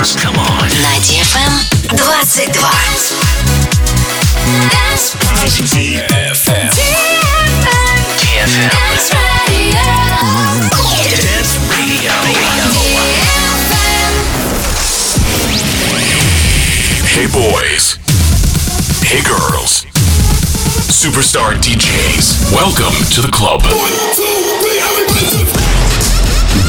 dance. Come on. На DFM 22. DFM. DFM. Dance Radio. Hey boys. Hey girls. Superstar DJs. Welcome to the club.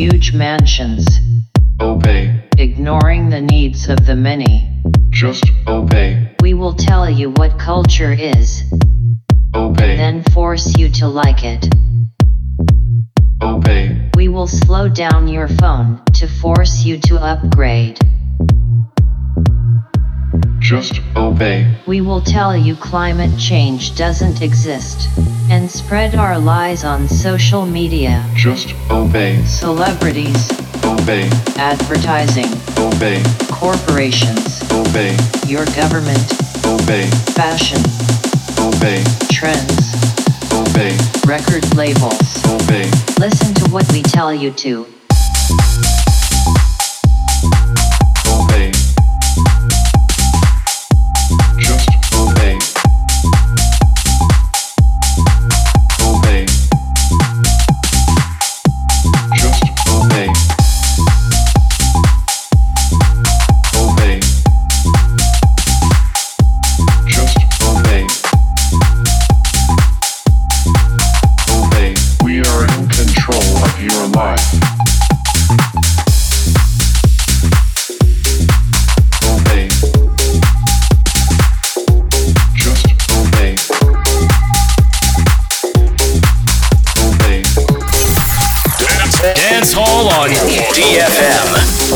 Huge mansions, Obey. ignoring the needs of the many. Just obey. We will tell you what culture is, Obey. then force you to like it. Obey. We will slow down your phone to force you to upgrade. Just obey. We will tell you climate change doesn't exist and spread our lies on social media. Just obey. Celebrities, Obey. advertising, Obey. corporations, Obey. your government, Obey. fashion, Obey. trends, Obey. record labels. Obey. Listen to what we tell you to. DFM.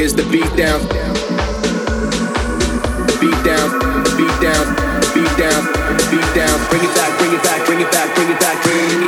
Here's the beat down. The beat down, the beat down, the beat down, the beat down. Bring it back, bring it back, bring it back, bring it back, bring it back.